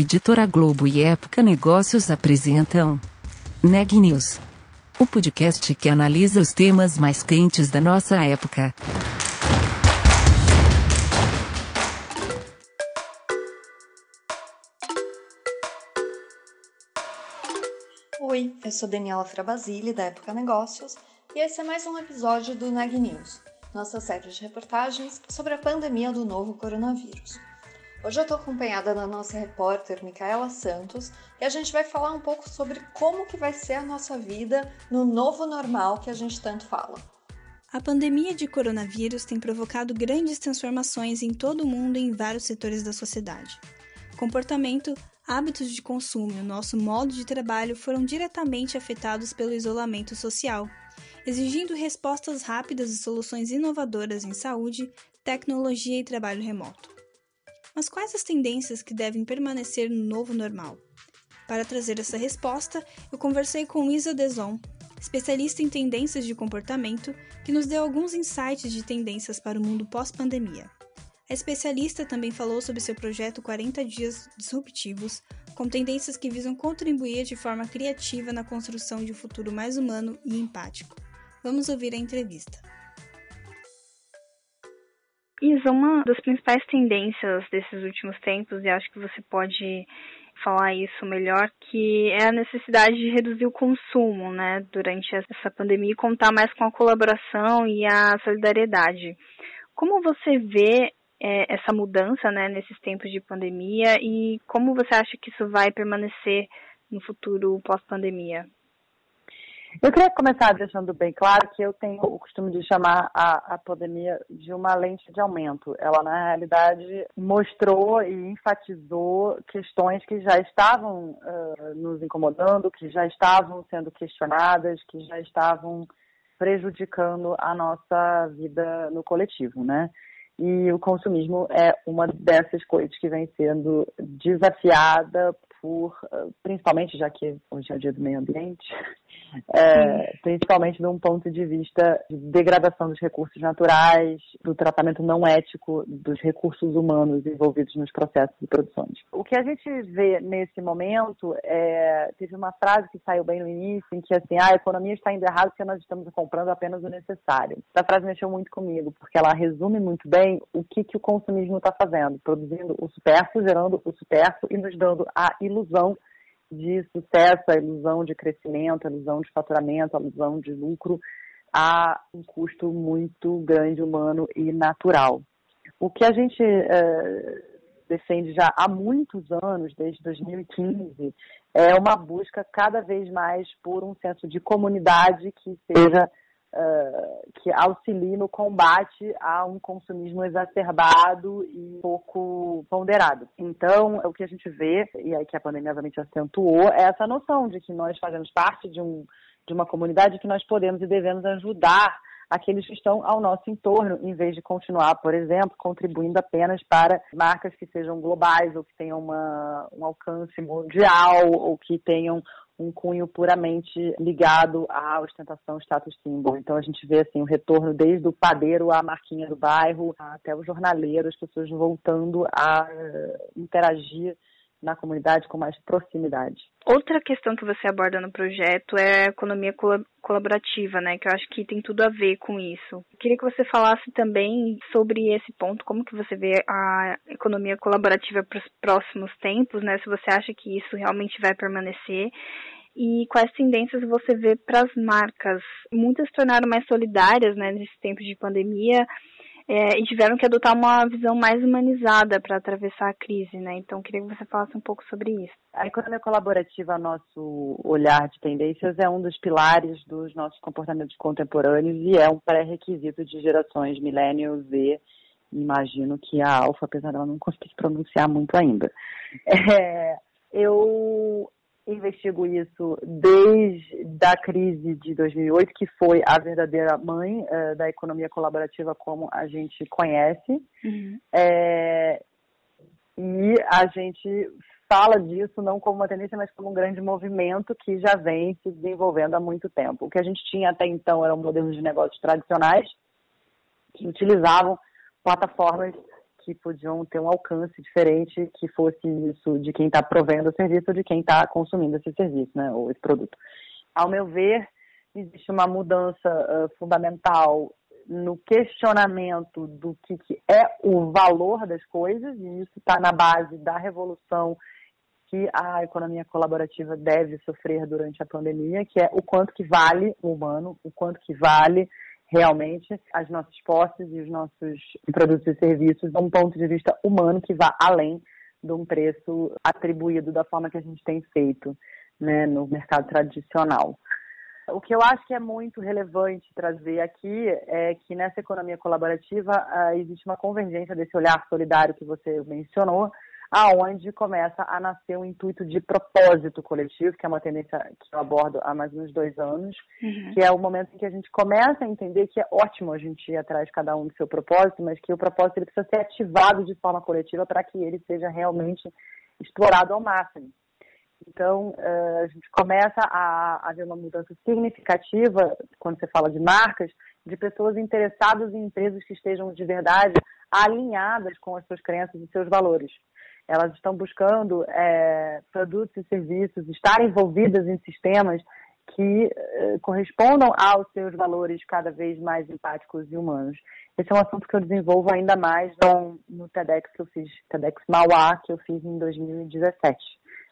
Editora Globo e Época Negócios apresentam Neg News, o podcast que analisa os temas mais quentes da nossa época. Oi, eu sou Daniela Frabasile, da Época Negócios, e esse é mais um episódio do Neg News, nossa série de reportagens sobre a pandemia do novo coronavírus. Hoje eu estou acompanhada da nossa repórter Micaela Santos e a gente vai falar um pouco sobre como que vai ser a nossa vida no novo normal que a gente tanto fala. A pandemia de coronavírus tem provocado grandes transformações em todo o mundo e em vários setores da sociedade. Comportamento, hábitos de consumo e o nosso modo de trabalho foram diretamente afetados pelo isolamento social, exigindo respostas rápidas e soluções inovadoras em saúde, tecnologia e trabalho remoto. Mas quais as tendências que devem permanecer no novo normal? Para trazer essa resposta, eu conversei com Isa Deson, especialista em tendências de comportamento, que nos deu alguns insights de tendências para o mundo pós-pandemia. A especialista também falou sobre seu projeto 40 Dias Disruptivos, com tendências que visam contribuir de forma criativa na construção de um futuro mais humano e empático. Vamos ouvir a entrevista. Isa, uma das principais tendências desses últimos tempos, e acho que você pode falar isso melhor, que é a necessidade de reduzir o consumo, né, durante essa pandemia e contar mais com a colaboração e a solidariedade. Como você vê é, essa mudança, né, nesses tempos de pandemia e como você acha que isso vai permanecer no futuro pós-pandemia? Eu queria começar deixando bem claro que eu tenho o costume de chamar a, a pandemia de uma lente de aumento. Ela, na realidade, mostrou e enfatizou questões que já estavam uh, nos incomodando, que já estavam sendo questionadas, que já estavam prejudicando a nossa vida no coletivo, né? E o consumismo é uma dessas coisas que vem sendo desafiada por, principalmente já que hoje é o dia do meio ambiente, é, principalmente de um ponto de vista de degradação dos recursos naturais, do tratamento não ético dos recursos humanos envolvidos nos processos de produção. O que a gente vê nesse momento é, teve uma frase que saiu bem no início, em que assim, ah, a economia está indo errado porque nós estamos comprando apenas o necessário. Essa frase mexeu muito comigo, porque ela resume muito bem o que, que o consumismo está fazendo, produzindo o supérfluo, gerando o supérfluo e nos dando a ilusão de sucesso, a ilusão de crescimento, a ilusão de faturamento, a ilusão de lucro a um custo muito grande, humano e natural. O que a gente é, defende já há muitos anos, desde 2015, é uma busca cada vez mais por um senso de comunidade que seja uh, que auxilie no combate a um consumismo exacerbado e pouco ponderado. Então, o que a gente vê, e aí que a pandemia obviamente acentuou, é essa noção de que nós fazemos parte de, um, de uma comunidade que nós podemos e devemos ajudar aqueles que estão ao nosso entorno, em vez de continuar, por exemplo, contribuindo apenas para marcas que sejam globais ou que tenham uma, um alcance mundial ou que tenham um cunho puramente ligado à ostentação status symbol. Então a gente vê assim o retorno desde o padeiro à marquinha do bairro até o jornaleiro, as pessoas voltando a eh, interagir na comunidade com mais proximidade. Outra questão que você aborda no projeto é a economia colaborativa, né? Que eu acho que tem tudo a ver com isso. Queria que você falasse também sobre esse ponto, como que você vê a economia colaborativa para os próximos tempos, né? Se você acha que isso realmente vai permanecer e quais tendências você vê para as marcas. Muitas se tornaram mais solidárias, né, nesse tempo de pandemia é, e tiveram que adotar uma visão mais humanizada para atravessar a crise, né? Então, queria que você falasse um pouco sobre isso. A economia colaborativa, nosso olhar de tendências, é um dos pilares dos nossos comportamentos contemporâneos e é um pré-requisito de gerações millennials e imagino que a Alfa, apesar dela não conseguir pronunciar muito ainda. É, eu investigo isso desde a crise de 2008, que foi a verdadeira mãe uh, da economia colaborativa como a gente conhece. Uhum. É, e a gente fala disso não como uma tendência, mas como um grande movimento que já vem se desenvolvendo há muito tempo. O que a gente tinha até então eram modelos de negócios tradicionais que utilizavam plataformas que podiam ter um alcance diferente que fosse isso de quem está provendo o serviço ou de quem está consumindo esse serviço, né, ou esse produto. Ao meu ver, existe uma mudança uh, fundamental no questionamento do que, que, é o valor das coisas, e isso está na base da revolução que a economia colaborativa deve sofrer durante a pandemia, que é o quanto que vale o humano, o quanto que vale realmente as nossas posses e os nossos produtos e serviços de um ponto de vista humano que vá além de um preço atribuído da forma que a gente tem feito né, no mercado tradicional. O que eu acho que é muito relevante trazer aqui é que nessa economia colaborativa uh, existe uma convergência desse olhar solidário que você mencionou, aonde começa a nascer um intuito de propósito coletivo, que é uma tendência que eu abordo há mais uns dois anos, uhum. que é o momento em que a gente começa a entender que é ótimo a gente ir atrás de cada um do seu propósito, mas que o propósito ele precisa ser ativado de forma coletiva para que ele seja realmente explorado ao máximo. Então, uh, a gente começa a, a ver uma mudança significativa, quando você fala de marcas, de pessoas interessadas em empresas que estejam de verdade alinhadas com as suas crenças e seus valores. Elas estão buscando é, produtos e serviços, estar envolvidas em sistemas que uh, correspondam aos seus valores cada vez mais empáticos e humanos. Esse é um assunto que eu desenvolvo ainda mais no, no TEDx que eu fiz, TEDx Mauá, que eu fiz em 2017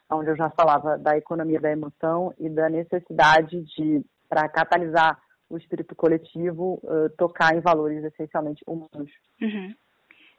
onde eu já falava da economia da emoção e da necessidade de, para catalisar o espírito coletivo, uh, tocar em valores essencialmente humanos. Uhum.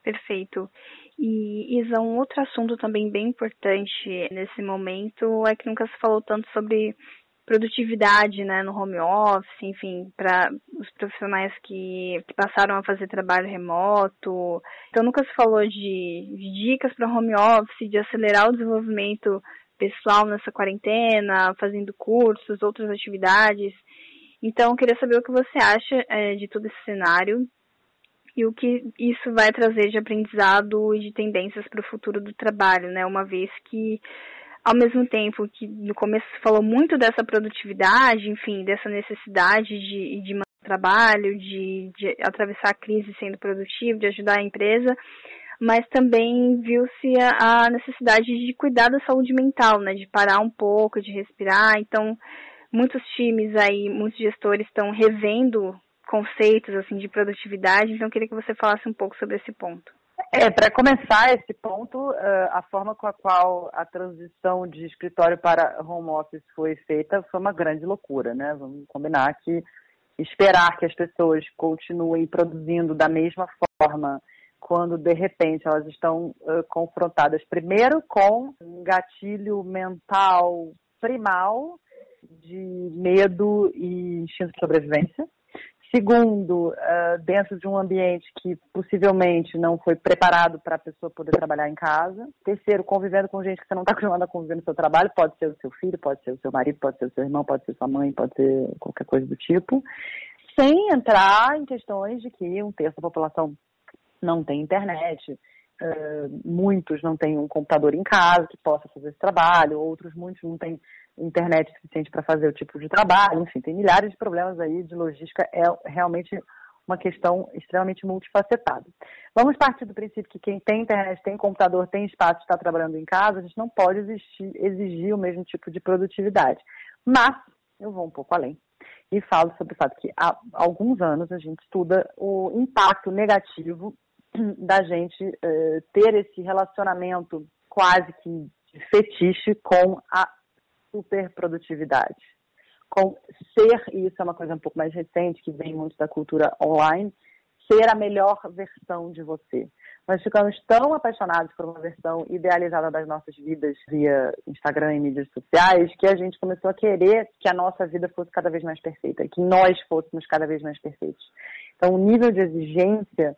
Perfeito. E, Isa, um outro assunto também bem importante nesse momento é que nunca se falou tanto sobre produtividade né, no home office, enfim, para os profissionais que, que, passaram a fazer trabalho remoto. Então, nunca se falou de, de dicas para home office, de acelerar o desenvolvimento pessoal nessa quarentena, fazendo cursos, outras atividades. Então, queria saber o que você acha é, de todo esse cenário e o que isso vai trazer de aprendizado e de tendências para o futuro do trabalho, né? Uma vez que ao mesmo tempo que no começo se falou muito dessa produtividade, enfim, dessa necessidade de, de trabalho, de, de atravessar a crise sendo produtivo, de ajudar a empresa, mas também viu-se a necessidade de cuidar da saúde mental, né, de parar um pouco, de respirar. Então, muitos times aí, muitos gestores estão revendo conceitos assim de produtividade. Então, eu queria que você falasse um pouco sobre esse ponto. É, para começar esse ponto, eh, a forma com a qual a transição de escritório para home office foi feita foi uma grande loucura, né? Vamos combinar que esperar que as pessoas continuem produzindo da mesma forma quando de repente elas estão uh, confrontadas primeiro com um gatilho mental primal de medo e instinto de sobrevivência, Segundo, uh, dentro de um ambiente que possivelmente não foi preparado para a pessoa poder trabalhar em casa. Terceiro, convivendo com gente que você não está acostumado a conviver no seu trabalho, pode ser o seu filho, pode ser o seu marido, pode ser o seu irmão, pode ser sua mãe, pode ser qualquer coisa do tipo. Sem entrar em questões de que um terço da população não tem internet, uh, muitos não têm um computador em casa que possa fazer esse trabalho, outros muitos não têm internet suficiente para fazer o tipo de trabalho, enfim, tem milhares de problemas aí de logística, é realmente uma questão extremamente multifacetada. Vamos partir do princípio que quem tem internet, tem computador, tem espaço, está trabalhando em casa, a gente não pode exigir, exigir o mesmo tipo de produtividade. Mas eu vou um pouco além e falo sobre o fato que há alguns anos a gente estuda o impacto negativo da gente uh, ter esse relacionamento quase que fetiche com a superprodutividade. Com ser, e isso é uma coisa um pouco mais recente, que vem muito da cultura online, ser a melhor versão de você. Nós ficamos tão apaixonados por uma versão idealizada das nossas vidas via Instagram e mídias sociais que a gente começou a querer que a nossa vida fosse cada vez mais perfeita, que nós fôssemos cada vez mais perfeitos. Então, o nível de exigência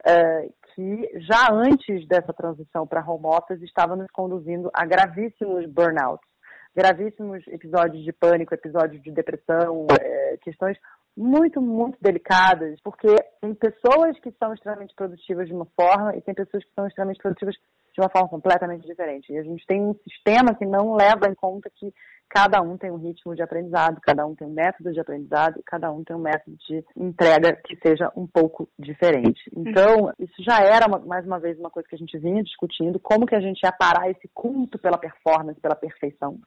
uh, que já antes dessa transição para home office estava nos conduzindo a gravíssimos burnouts gravíssimos episódios de pânico, episódios de depressão, é, questões muito, muito delicadas, porque tem pessoas que são extremamente produtivas de uma forma e tem pessoas que são extremamente produtivas de uma forma completamente diferente. E a gente tem um sistema que não leva em conta que cada um tem um ritmo de aprendizado, cada um tem um método de aprendizado, cada um tem um método de entrega que seja um pouco diferente. Então, isso já era, mais uma vez, uma coisa que a gente vinha discutindo, como que a gente ia parar esse culto pela performance, pela perfeição.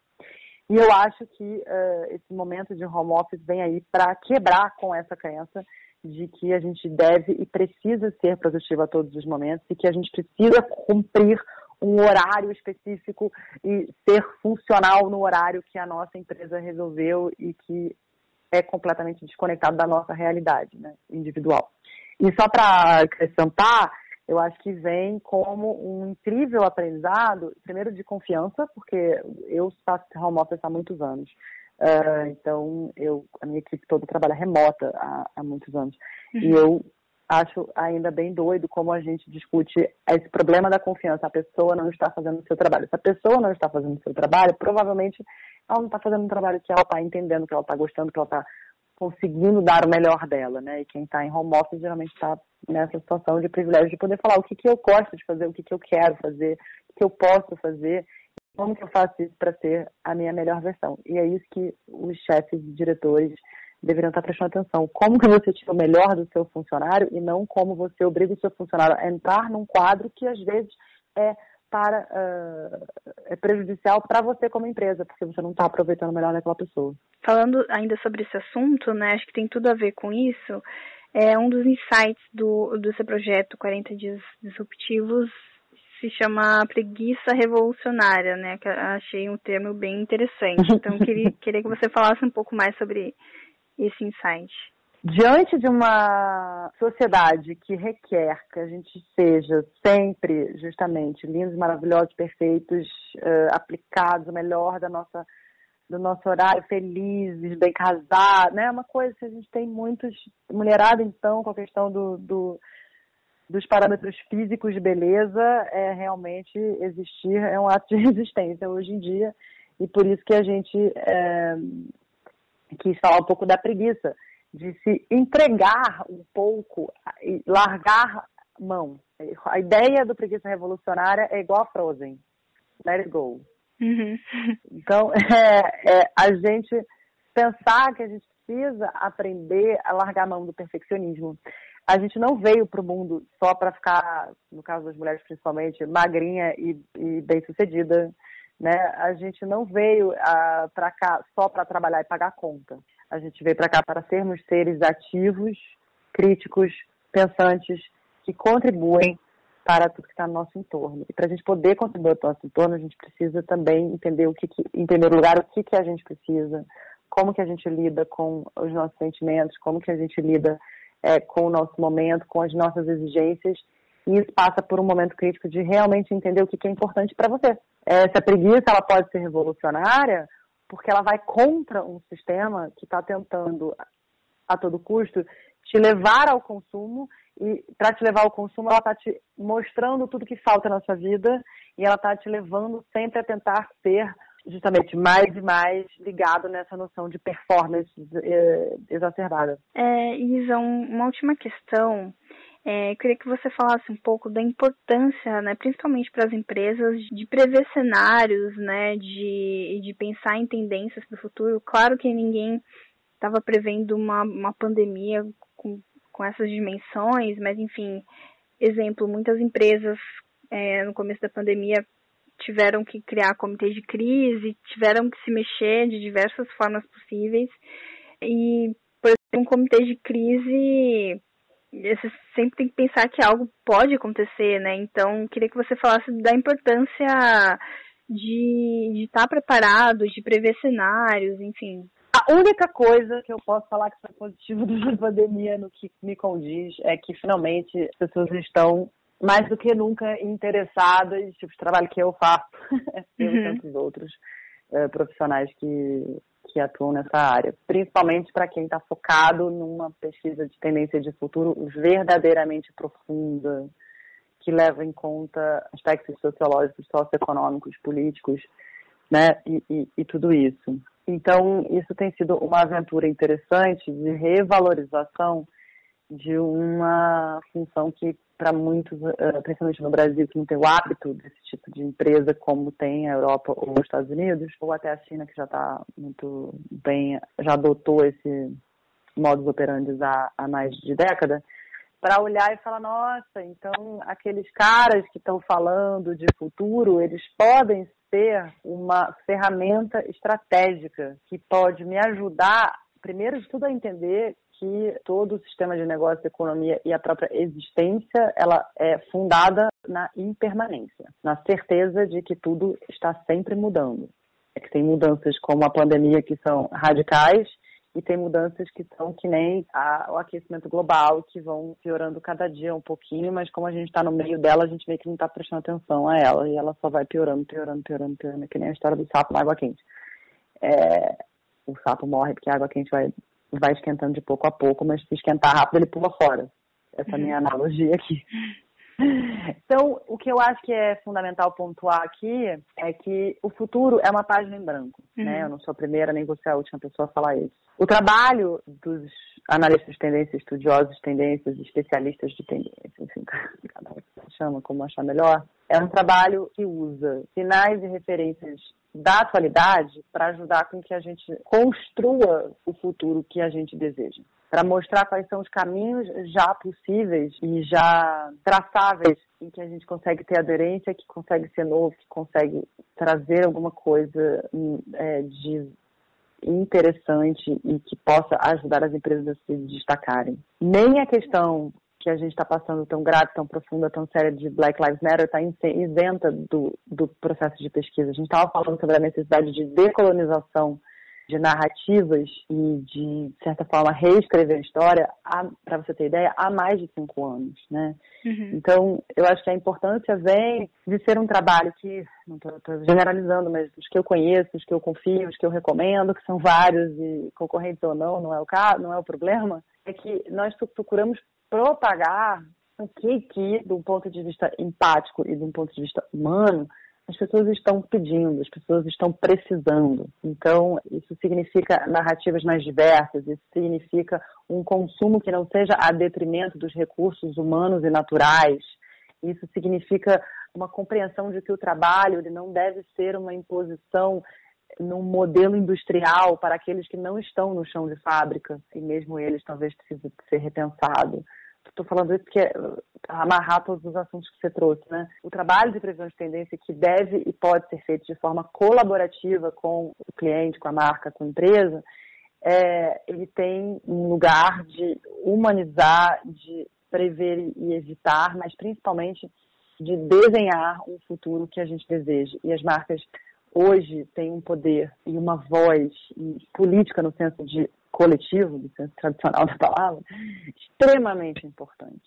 E eu acho que uh, esse momento de home office vem aí para quebrar com essa crença de que a gente deve e precisa ser produtivo a todos os momentos e que a gente precisa cumprir um horário específico e ser funcional no horário que a nossa empresa resolveu e que é completamente desconectado da nossa realidade né, individual. E só para acrescentar, eu acho que vem como um incrível aprendizado, primeiro de confiança, porque eu faço home office há muitos anos. Uh, então, eu, a minha equipe toda trabalha remota há, há muitos anos. Uhum. E eu acho ainda bem doido como a gente discute esse problema da confiança. A pessoa não está fazendo o seu trabalho. Se a pessoa não está fazendo o seu trabalho, provavelmente ela não está fazendo um trabalho que ela está entendendo, que ela está gostando, que ela está conseguindo dar o melhor dela, né? E quem está em home office geralmente está nessa situação de privilégio de poder falar o que, que eu gosto de fazer, o que, que eu quero fazer, o que eu posso fazer, como que eu faço isso para ser a minha melhor versão. E é isso que os chefes e diretores deveriam estar prestando atenção. Como que você tira o melhor do seu funcionário e não como você obriga o seu funcionário a entrar num quadro que às vezes é para uh, é prejudicial para você como empresa, porque você não está aproveitando o melhor daquela pessoa. Falando ainda sobre esse assunto, né, acho que tem tudo a ver com isso. É um dos insights do, do seu projeto 40 dias disruptivos se chama preguiça revolucionária, né? Que eu achei um termo bem interessante. Então queria, queria que você falasse um pouco mais sobre esse insight. Diante de uma sociedade que requer que a gente seja sempre, justamente, lindos, maravilhosos, perfeitos, uh, aplicados, o melhor da nossa, do nosso horário, felizes, bem casados, né? Uma coisa que a gente tem muitos... Mulherada, então, com a questão do, do dos parâmetros físicos de beleza, é realmente existir, é um ato de resistência hoje em dia, e por isso que a gente é, quis falar um pouco da preguiça de se entregar um pouco e largar mão. A ideia do preguiça revolucionária é igual a Frozen. Let it go. Uhum. Então, é, é, a gente pensar que a gente precisa aprender a largar a mão do perfeccionismo. A gente não veio para o mundo só para ficar, no caso das mulheres principalmente, magrinha e, e bem-sucedida. Né? A gente não veio ah, para cá só para trabalhar e pagar conta. A gente veio para cá para sermos seres ativos, críticos, pensantes, que contribuem para tudo que está no nosso entorno. E para a gente poder contribuir para o nosso entorno, a gente precisa também entender o que, que em primeiro lugar, o que, que a gente precisa, como que a gente lida com os nossos sentimentos, como que a gente lida é, com o nosso momento, com as nossas exigências. E isso passa por um momento crítico de realmente entender o que, que é importante para você. Essa preguiça ela pode ser revolucionária porque ela vai contra um sistema que está tentando, a todo custo, te levar ao consumo e para te levar ao consumo ela está te mostrando tudo que falta na sua vida e ela está te levando sempre a tentar ser justamente mais e mais ligado nessa noção de performance eh, exacerbada. É, Isa, uma última questão é, queria que você falasse um pouco da importância, né, principalmente para as empresas, de prever cenários, né, de, de pensar em tendências para o futuro. Claro que ninguém estava prevendo uma, uma pandemia com, com essas dimensões, mas enfim, exemplo, muitas empresas é, no começo da pandemia tiveram que criar comitês de crise, tiveram que se mexer de diversas formas possíveis. E, por exemplo, um comitê de crise você sempre tem que pensar que algo pode acontecer, né? Então, queria que você falasse da importância de, estar preparado, de prever cenários, enfim. A única coisa que eu posso falar que foi positivo da pandemia no que me condiz é que finalmente as pessoas estão mais do que nunca interessadas, tipo de trabalho que eu faço, e uhum. tantos outros uh, profissionais que que atuam nessa área, principalmente para quem está focado numa pesquisa de tendência de futuro verdadeiramente profunda, que leva em conta aspectos sociológicos, socioeconômicos, políticos, né, e, e, e tudo isso. Então, isso tem sido uma aventura interessante de revalorização de uma função que, para muitos, eh, principalmente no Brasil, que não tem o hábito desse tipo de empresa como tem a Europa ou os Estados Unidos, ou até a China, que já está muito bem, já adotou esse modus operandi há, há mais de década, para olhar e falar, nossa, então aqueles caras que estão falando de futuro, eles podem ser uma ferramenta estratégica que pode me ajudar, primeiro de tudo, a entender que todo o sistema de negócio, economia e a própria existência, ela é fundada na impermanência, na certeza de que tudo está sempre mudando. É que tem mudanças como a pandemia que são radicais e tem mudanças que são que nem a, o aquecimento global, que vão piorando cada dia um pouquinho, mas como a gente está no meio dela, a gente meio que não está prestando atenção a ela, e ela só vai piorando, piorando, piorando, piorando, que nem a história do sapo na água quente. É, o sapo morre porque a água quente vai, vai esquentando de pouco a pouco, mas se esquentar rápido, ele pula fora. Essa é a minha analogia aqui. Então, o que eu acho que é fundamental pontuar aqui é que o futuro é uma página em branco, né? uhum. né? Eu não sou a primeira nem você é a última pessoa a falar isso. O trabalho dos analistas de tendência, estudiosos de tendências, especialistas de tendência, enfim, cada um chama como achar melhor, é um trabalho que usa sinais e referências da atualidade para ajudar com que a gente construa o futuro que a gente deseja para mostrar quais são os caminhos já possíveis e já traçáveis em que a gente consegue ter aderência, que consegue ser novo, que consegue trazer alguma coisa hum, é, de interessante e que possa ajudar as empresas a se destacarem. Nem a questão que a gente está passando tão grave, tão profunda, tão séria de Black Lives Matter está isenta do, do processo de pesquisa. A gente estava falando sobre a necessidade de decolonização de narrativas e de, de certa forma, reescrever a história, para você ter ideia, há mais de cinco anos, né? Uhum. Então, eu acho que a importância vem de ser um trabalho que, não estou generalizando, mas os que eu conheço, os que eu confio, os que eu recomendo, que são vários e concorrentes ou não, não é o caso, não é o problema, é que nós procuramos propagar o que, que, do ponto de vista empático e do ponto de vista humano, as pessoas estão pedindo, as pessoas estão precisando. Então, isso significa narrativas mais diversas, isso significa um consumo que não seja a detrimento dos recursos humanos e naturais. Isso significa uma compreensão de que o trabalho ele não deve ser uma imposição num modelo industrial para aqueles que não estão no chão de fábrica, e mesmo eles talvez precisem ser repensado. Estou falando isso porque é amarrar todos os assuntos que você trouxe, né? O trabalho de previsão de tendência que deve e pode ser feito de forma colaborativa com o cliente, com a marca, com a empresa, é, ele tem um lugar de humanizar, de prever e evitar, mas principalmente de desenhar um futuro que a gente deseja. E as marcas hoje têm um poder e uma voz e política no senso de coletivo, do senso tradicional da palavra, extremamente importante.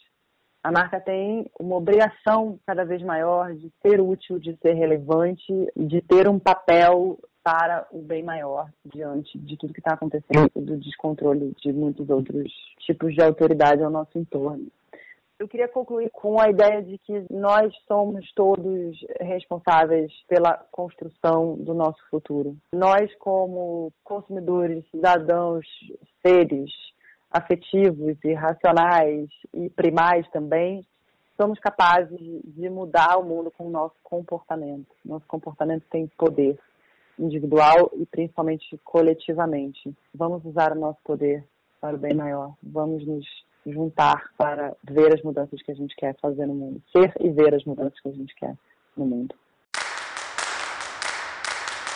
A marca tem uma obrigação cada vez maior de ser útil, de ser relevante, de ter um papel para o bem maior diante de tudo que está acontecendo, do descontrole de muitos outros tipos de autoridade ao nosso entorno. Eu queria concluir com a ideia de que nós somos todos responsáveis pela construção do nosso futuro. Nós, como consumidores, cidadãos, seres afetivos e racionais e primais também, somos capazes de mudar o mundo com o nosso comportamento. Nosso comportamento tem poder individual e principalmente coletivamente. Vamos usar o nosso poder para o bem maior. Vamos nos juntar para ver as mudanças que a gente quer fazer no mundo, ser e ver as mudanças que a gente quer no mundo.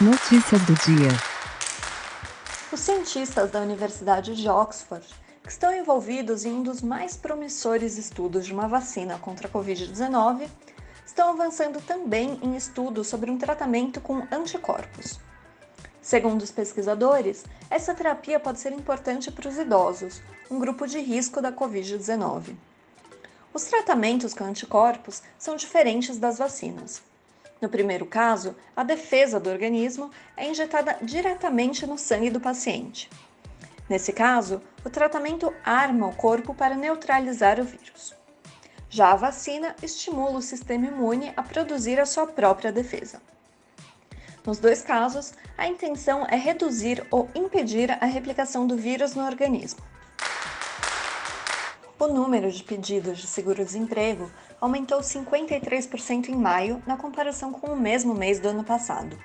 Notícias do dia. Os cientistas da Universidade de Oxford, que estão envolvidos em um dos mais promissores estudos de uma vacina contra a Covid-19, estão avançando também em estudos sobre um tratamento com anticorpos. Segundo os pesquisadores, essa terapia pode ser importante para os idosos, um grupo de risco da Covid-19. Os tratamentos com anticorpos são diferentes das vacinas. No primeiro caso, a defesa do organismo é injetada diretamente no sangue do paciente. Nesse caso, o tratamento arma o corpo para neutralizar o vírus. Já a vacina estimula o sistema imune a produzir a sua própria defesa. Nos dois casos, a intenção é reduzir ou impedir a replicação do vírus no organismo. O número de pedidos de seguro-desemprego aumentou 53% em maio na comparação com o mesmo mês do ano passado.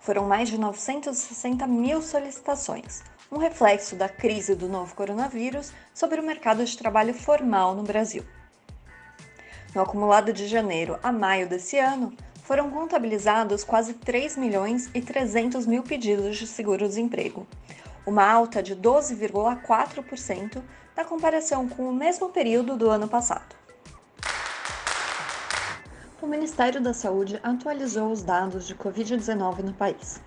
Foram mais de 960 mil solicitações, um reflexo da crise do novo coronavírus sobre o mercado de trabalho formal no Brasil. No acumulado de janeiro a maio desse ano, foram contabilizados quase 3 milhões e 300 mil pedidos de seguro-desemprego, uma alta de 12,4% na comparação com o mesmo período do ano passado. O Ministério da Saúde atualizou os dados de Covid-19 no país.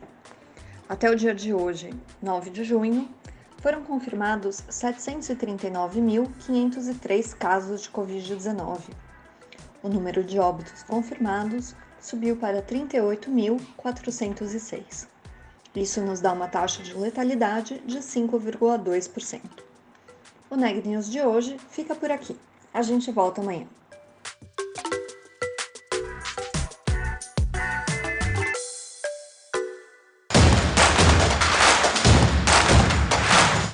Até o dia de hoje, 9 de junho, foram confirmados 739.503 casos de Covid-19. O número de óbitos confirmados subiu para 38.406. Isso nos dá uma taxa de letalidade de 5,2%. O Neg News de hoje fica por aqui. A gente volta amanhã.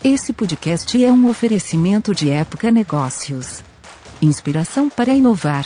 Esse podcast é um oferecimento de Época Negócios. Inspiração para inovar.